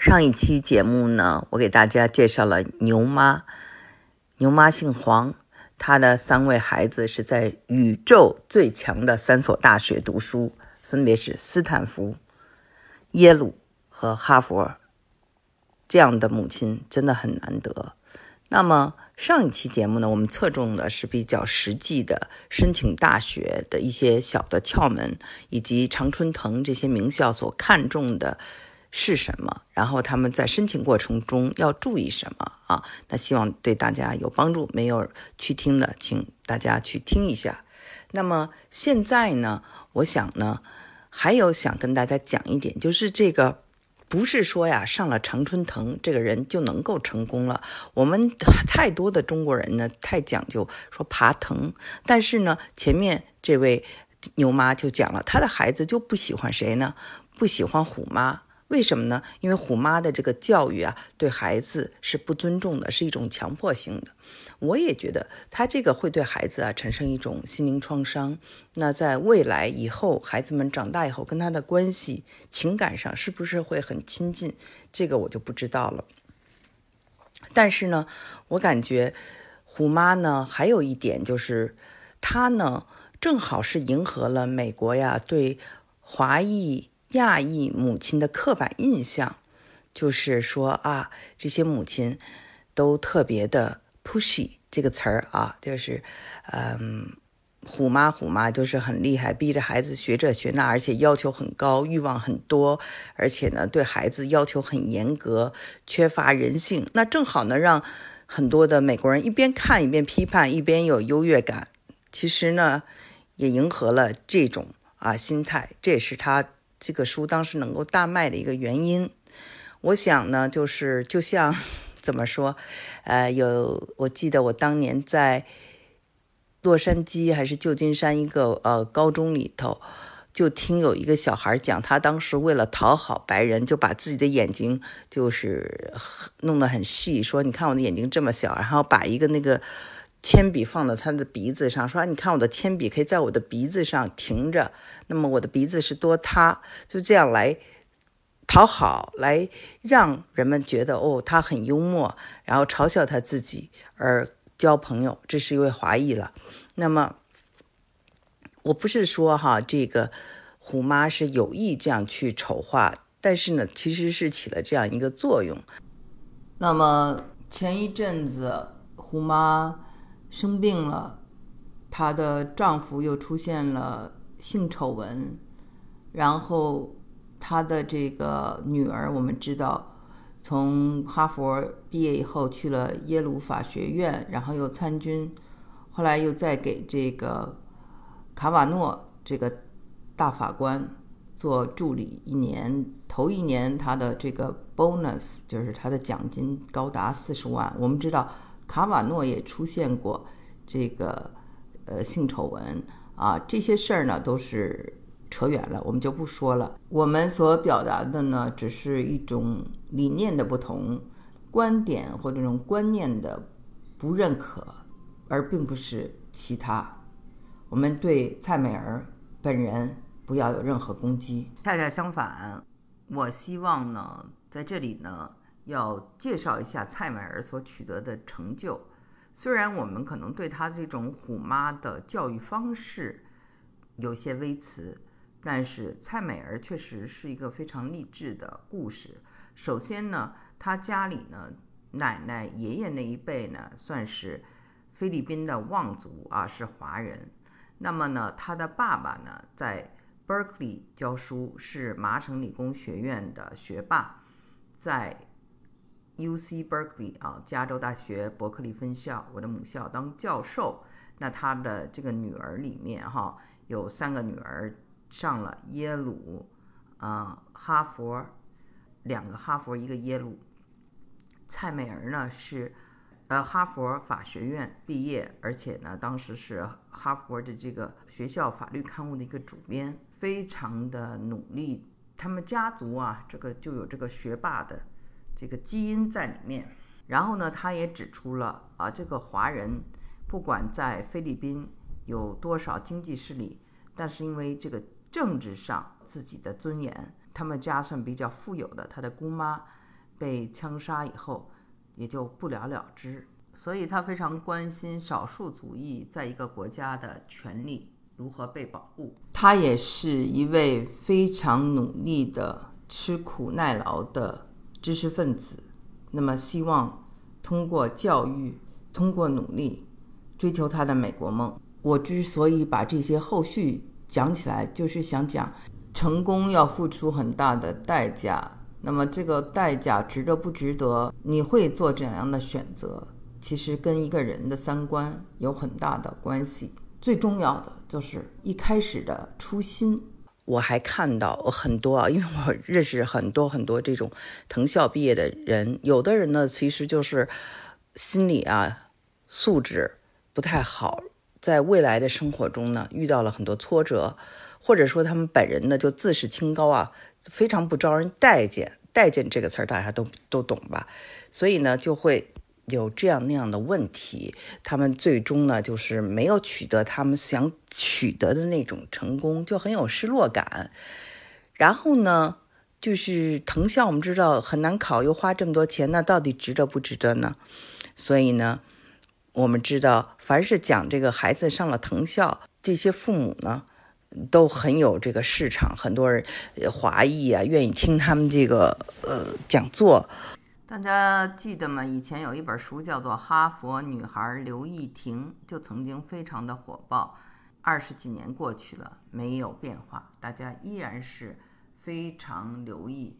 上一期节目呢，我给大家介绍了牛妈。牛妈姓黄，她的三位孩子是在宇宙最强的三所大学读书，分别是斯坦福、耶鲁和哈佛。这样的母亲真的很难得。那么上一期节目呢，我们侧重的是比较实际的申请大学的一些小的窍门，以及常春藤这些名校所看重的。是什么？然后他们在申请过程中要注意什么啊？那希望对大家有帮助。没有去听的，请大家去听一下。那么现在呢，我想呢，还有想跟大家讲一点，就是这个不是说呀，上了常春藤这个人就能够成功了。我们太多的中国人呢，太讲究说爬藤，但是呢，前面这位牛妈就讲了，她的孩子就不喜欢谁呢？不喜欢虎妈。为什么呢？因为虎妈的这个教育啊，对孩子是不尊重的，是一种强迫性的。我也觉得他这个会对孩子啊产生一种心灵创伤。那在未来以后，孩子们长大以后跟他的关系、情感上是不是会很亲近？这个我就不知道了。但是呢，我感觉虎妈呢还有一点就是，她呢正好是迎合了美国呀对华裔。亚裔母亲的刻板印象，就是说啊，这些母亲都特别的 pushy 这个词儿啊，就是，嗯，虎妈虎妈就是很厉害，逼着孩子学这学那，而且要求很高，欲望很多，而且呢，对孩子要求很严格，缺乏人性。那正好呢，让很多的美国人一边看一边批判，一边有优越感。其实呢，也迎合了这种啊心态，这也是他。这个书当时能够大卖的一个原因，我想呢，就是就像 怎么说，呃，有我记得我当年在洛杉矶还是旧金山一个呃高中里头，就听有一个小孩讲，他当时为了讨好白人，就把自己的眼睛就是弄得很细，说你看我的眼睛这么小，然后把一个那个。铅笔放到他的鼻子上，说：“你看我的铅笔可以在我的鼻子上停着，那么我的鼻子是多塌，就这样来讨好，来让人们觉得哦，他很幽默，然后嘲笑他自己而交朋友。这是一位华裔了。那么我不是说哈，这个虎妈是有意这样去丑化，但是呢，其实是起了这样一个作用。那么前一阵子虎妈。生病了，她的丈夫又出现了性丑闻，然后她的这个女儿，我们知道，从哈佛毕业以后去了耶鲁法学院，然后又参军，后来又再给这个卡瓦诺这个大法官做助理一年，头一年他的这个 bonus 就是他的奖金高达四十万，我们知道。卡瓦诺也出现过这个呃性丑闻啊，这些事儿呢都是扯远了，我们就不说了。我们所表达的呢，只是一种理念的不同，观点或这种观念的不认可，而并不是其他。我们对蔡美儿本人不要有任何攻击，恰恰相反，我希望呢，在这里呢。要介绍一下蔡美儿所取得的成就。虽然我们可能对她这种虎妈的教育方式有些微词，但是蔡美儿确实是一个非常励志的故事。首先呢，她家里呢，奶奶、爷爷那一辈呢，算是菲律宾的望族啊，是华人。那么呢，她的爸爸呢，在 Berkeley 教书，是麻省理工学院的学霸，在。U C Berkeley 啊，加州大学伯克利分校，我的母校当教授。那他的这个女儿里面哈，有三个女儿上了耶鲁，啊，哈佛，两个哈佛，一个耶鲁。蔡美儿呢是，呃，哈佛法学院毕业，而且呢，当时是哈佛的这个学校法律刊物的一个主编，非常的努力。他们家族啊，这个就有这个学霸的。这个基因在里面，然后呢，他也指出了啊，这个华人不管在菲律宾有多少经济势力，但是因为这个政治上自己的尊严，他们家算比较富有的。他的姑妈被枪杀以后，也就不了了之。所以他非常关心少数族裔在一个国家的权利如何被保护。他也是一位非常努力的、吃苦耐劳的知识分子。那么，希望通过教育，通过努力，追求他的美国梦。我之所以把这些后续讲起来，就是想讲，成功要付出很大的代价。那么，这个代价值得不值得？你会做怎样的选择？其实跟一个人的三观有很大的关系，最重要的就是一开始的初心。我还看到很多啊，因为我认识很多很多这种藤校毕业的人，有的人呢，其实就是心理啊素质不太好，在未来的生活中呢遇到了很多挫折，或者说他们本人呢就自视清高啊，非常不招人待见。待见这个词儿大家都都懂吧？所以呢就会。有这样那样的问题，他们最终呢，就是没有取得他们想取得的那种成功，就很有失落感。然后呢，就是藤校，我们知道很难考，又花这么多钱，那到底值得不值得呢？所以呢，我们知道，凡是讲这个孩子上了藤校，这些父母呢，都很有这个市场，很多人华裔啊，愿意听他们这个呃讲座。大家记得吗？以前有一本书叫做《哈佛女孩刘亦婷》，就曾经非常的火爆。二十几年过去了，没有变化，大家依然是非常留意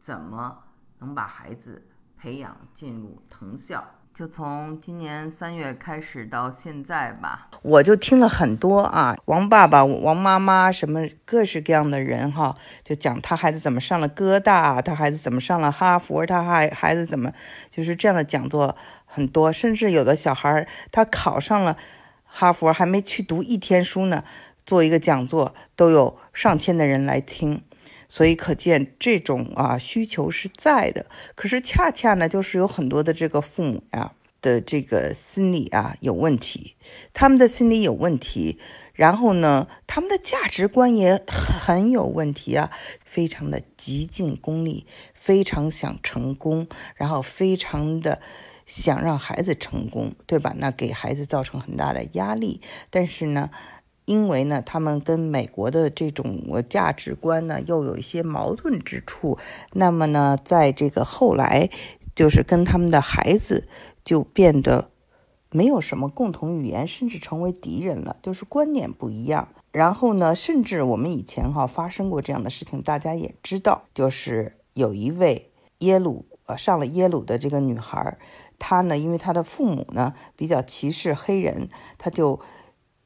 怎么能把孩子培养进入藤校。就从今年三月开始到现在吧，我就听了很多啊，王爸爸、王妈妈什么各式各样的人哈，就讲他孩子怎么上了哥大，他孩子怎么上了哈佛，他孩孩子怎么就是这样的讲座很多，甚至有的小孩他考上了哈佛，还没去读一天书呢，做一个讲座都有上千的人来听。所以可见这种啊需求是在的，可是恰恰呢，就是有很多的这个父母呀的这个心理啊有问题，他们的心理有问题，然后呢，他们的价值观也很有问题啊，非常的极尽功利，非常想成功，然后非常的想让孩子成功，对吧？那给孩子造成很大的压力，但是呢。因为呢，他们跟美国的这种价值观呢，又有一些矛盾之处。那么呢，在这个后来，就是跟他们的孩子就变得没有什么共同语言，甚至成为敌人了，就是观念不一样。然后呢，甚至我们以前哈发生过这样的事情，大家也知道，就是有一位耶鲁呃上了耶鲁的这个女孩，她呢，因为她的父母呢比较歧视黑人，她就。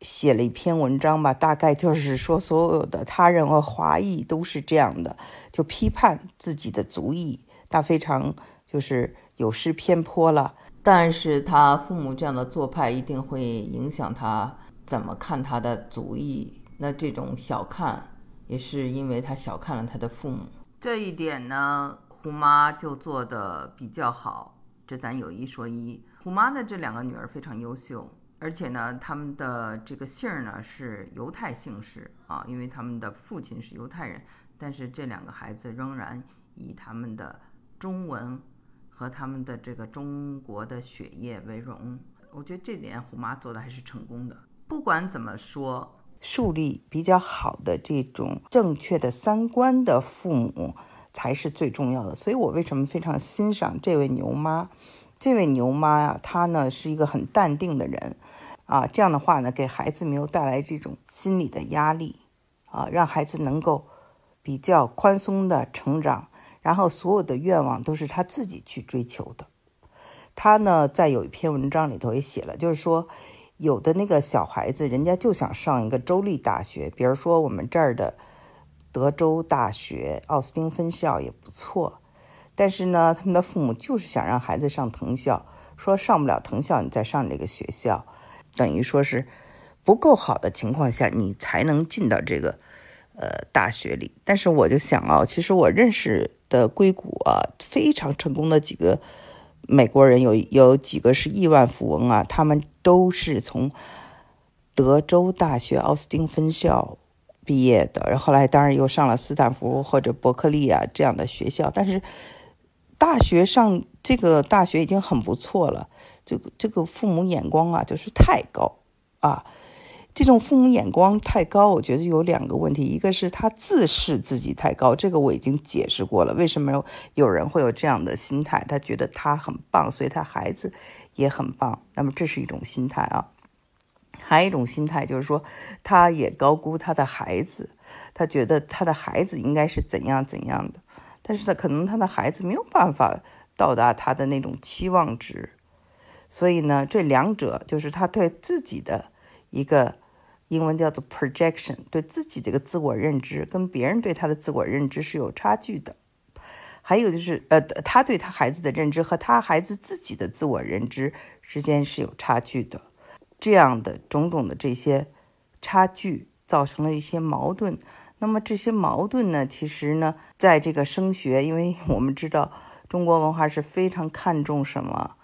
写了一篇文章吧，大概就是说，所有的他人和华裔都是这样的，就批判自己的族裔，那非常就是有失偏颇了。但是他父母这样的做派一定会影响他怎么看他的族裔，那这种小看也是因为他小看了他的父母。这一点呢，胡妈就做的比较好，这咱有一说一。胡妈的这两个女儿非常优秀。而且呢，他们的这个姓儿呢是犹太姓氏啊，因为他们的父亲是犹太人。但是这两个孩子仍然以他们的中文和他们的这个中国的血液为荣。我觉得这点虎妈做的还是成功的。不管怎么说，树立比较好的这种正确的三观的父母才是最重要的。所以我为什么非常欣赏这位牛妈？这位牛妈呀，她呢是一个很淡定的人，啊，这样的话呢，给孩子没有带来这种心理的压力，啊，让孩子能够比较宽松的成长，然后所有的愿望都是他自己去追求的。他呢，在有一篇文章里头也写了，就是说，有的那个小孩子，人家就想上一个州立大学，比如说我们这儿的德州大学奥斯汀分校也不错。但是呢，他们的父母就是想让孩子上藤校，说上不了藤校，你再上这个学校，等于说是不够好的情况下，你才能进到这个呃大学里。但是我就想啊，其实我认识的硅谷啊非常成功的几个美国人，有有几个是亿万富翁啊，他们都是从德州大学奥斯汀分校毕业的，然后来当然又上了斯坦福或者伯克利啊这样的学校，但是。大学上这个大学已经很不错了，这个这个父母眼光啊，就是太高啊。这种父母眼光太高，我觉得有两个问题，一个是他自视自己太高，这个我已经解释过了，为什么有有人会有这样的心态？他觉得他很棒，所以他孩子也很棒。那么这是一种心态啊。还有一种心态就是说，他也高估他的孩子，他觉得他的孩子应该是怎样怎样的，但是他可能他的孩子没有办法到达他的那种期望值，所以呢，这两者就是他对自己的一个。英文叫做 projection，对自己的一个自我认知跟别人对他的自我认知是有差距的。还有就是，呃，他对他孩子的认知和他孩子自己的自我认知之间是有差距的。这样的种种的这些差距造成了一些矛盾。那么这些矛盾呢，其实呢，在这个升学，因为我们知道中国文化是非常看重什么。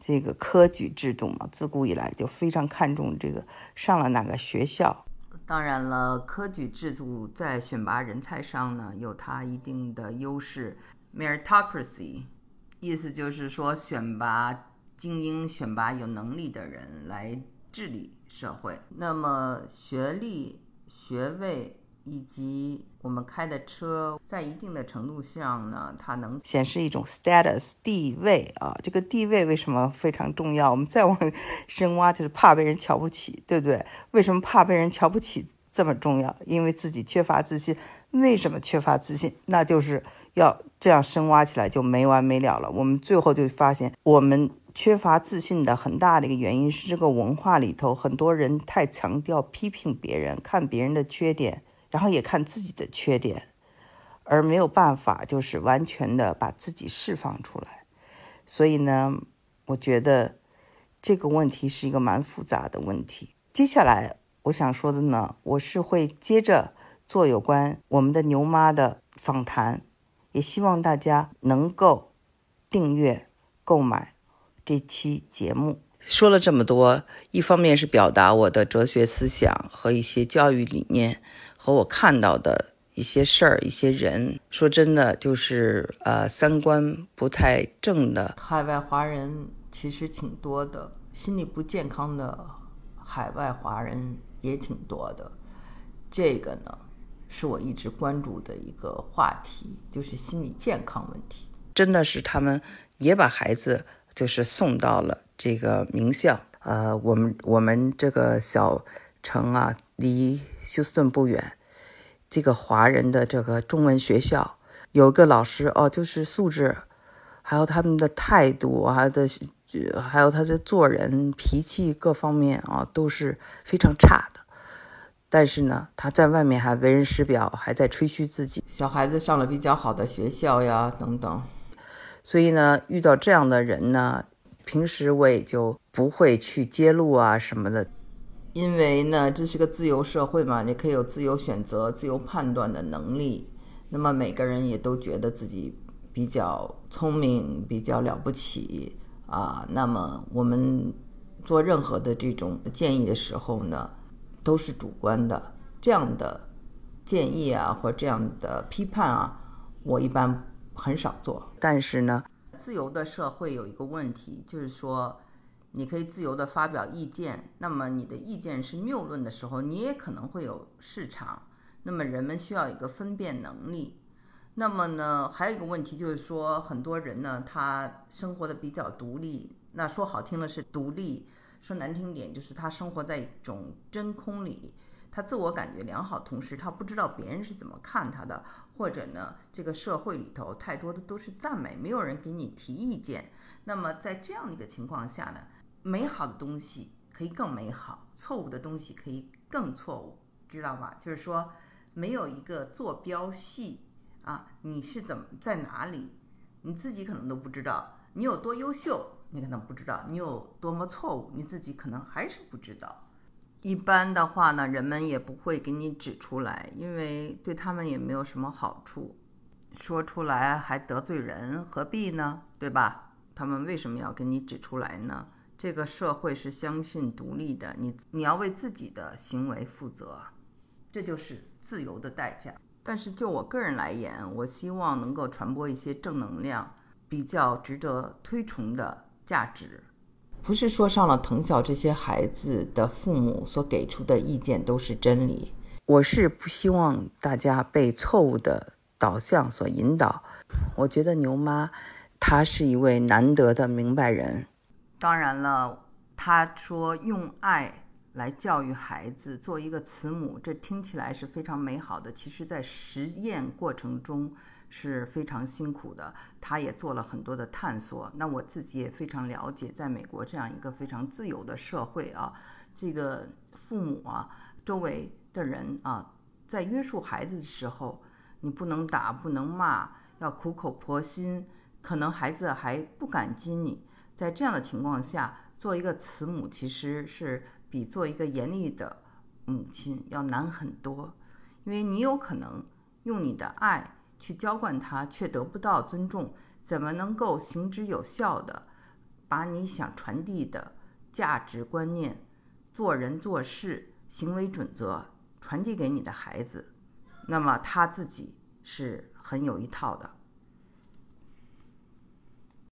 这个科举制度嘛，自古以来就非常看重这个上了哪个学校。当然了，科举制度在选拔人才上呢，有它一定的优势。Meritocracy，意思就是说选拔精英、选拔有能力的人来治理社会。那么学历、学位。以及我们开的车，在一定的程度上呢，它能显示一种 status 地位啊。这个地位为什么非常重要？我们再往深挖，就是怕被人瞧不起，对不对？为什么怕被人瞧不起这么重要？因为自己缺乏自信。为什么缺乏自信？那就是要这样深挖起来就没完没了了。我们最后就发现，我们缺乏自信的很大的一个原因是这个文化里头很多人太强调批评别人，看别人的缺点。然后也看自己的缺点，而没有办法就是完全的把自己释放出来。所以呢，我觉得这个问题是一个蛮复杂的问题。接下来我想说的呢，我是会接着做有关我们的牛妈的访谈，也希望大家能够订阅购买这期节目。说了这么多，一方面是表达我的哲学思想和一些教育理念。和我看到的一些事儿、一些人，说真的，就是呃，三观不太正的海外华人其实挺多的，心理不健康的海外华人也挺多的。这个呢，是我一直关注的一个话题，就是心理健康问题。真的是他们也把孩子就是送到了这个名校，呃，我们我们这个小城啊。离休斯顿不远，这个华人的这个中文学校有个老师哦，就是素质，还有他们的态度啊的，还有他的做人脾气各方面啊都是非常差的。但是呢，他在外面还为人师表，还在吹嘘自己小孩子上了比较好的学校呀等等。所以呢，遇到这样的人呢，平时我也就不会去揭露啊什么的。因为呢，这是个自由社会嘛，你可以有自由选择、自由判断的能力。那么每个人也都觉得自己比较聪明、比较了不起啊。那么我们做任何的这种建议的时候呢，都是主观的。这样的建议啊，或这样的批判啊，我一般很少做。但是呢，自由的社会有一个问题，就是说。你可以自由地发表意见，那么你的意见是谬论的时候，你也可能会有市场。那么人们需要一个分辨能力。那么呢，还有一个问题就是说，很多人呢，他生活的比较独立。那说好听的是独立，说难听点就是他生活在一种真空里，他自我感觉良好，同时他不知道别人是怎么看他的，或者呢，这个社会里头太多的都是赞美，没有人给你提意见。那么在这样的一个情况下呢？美好的东西可以更美好，错误的东西可以更错误，知道吧？就是说，没有一个坐标系啊，你是怎么在哪里，你自己可能都不知道。你有多优秀，你可能不知道；你有多么错误，你自己可能还是不知道。一般的话呢，人们也不会给你指出来，因为对他们也没有什么好处，说出来还得罪人，何必呢？对吧？他们为什么要给你指出来呢？这个社会是相信独立的，你你要为自己的行为负责，这就是自由的代价。但是就我个人来言，我希望能够传播一些正能量，比较值得推崇的价值。不是说上了藤校这些孩子的父母所给出的意见都是真理。我是不希望大家被错误的导向所引导。我觉得牛妈她是一位难得的明白人。当然了，他说用爱来教育孩子，做一个慈母，这听起来是非常美好的。其实，在实验过程中是非常辛苦的。他也做了很多的探索。那我自己也非常了解，在美国这样一个非常自由的社会啊，这个父母啊，周围。的人啊，在约束孩子的时候，你不能打，不能骂，要苦口婆心，可能孩子还不感激你。在这样的情况下，做一个慈母其实是比做一个严厉的母亲要难很多，因为你有可能用你的爱去浇灌他，却得不到尊重，怎么能够行之有效的把你想传递的价值观念、做人做事行为准则？传递给你的孩子，那么他自己是很有一套的。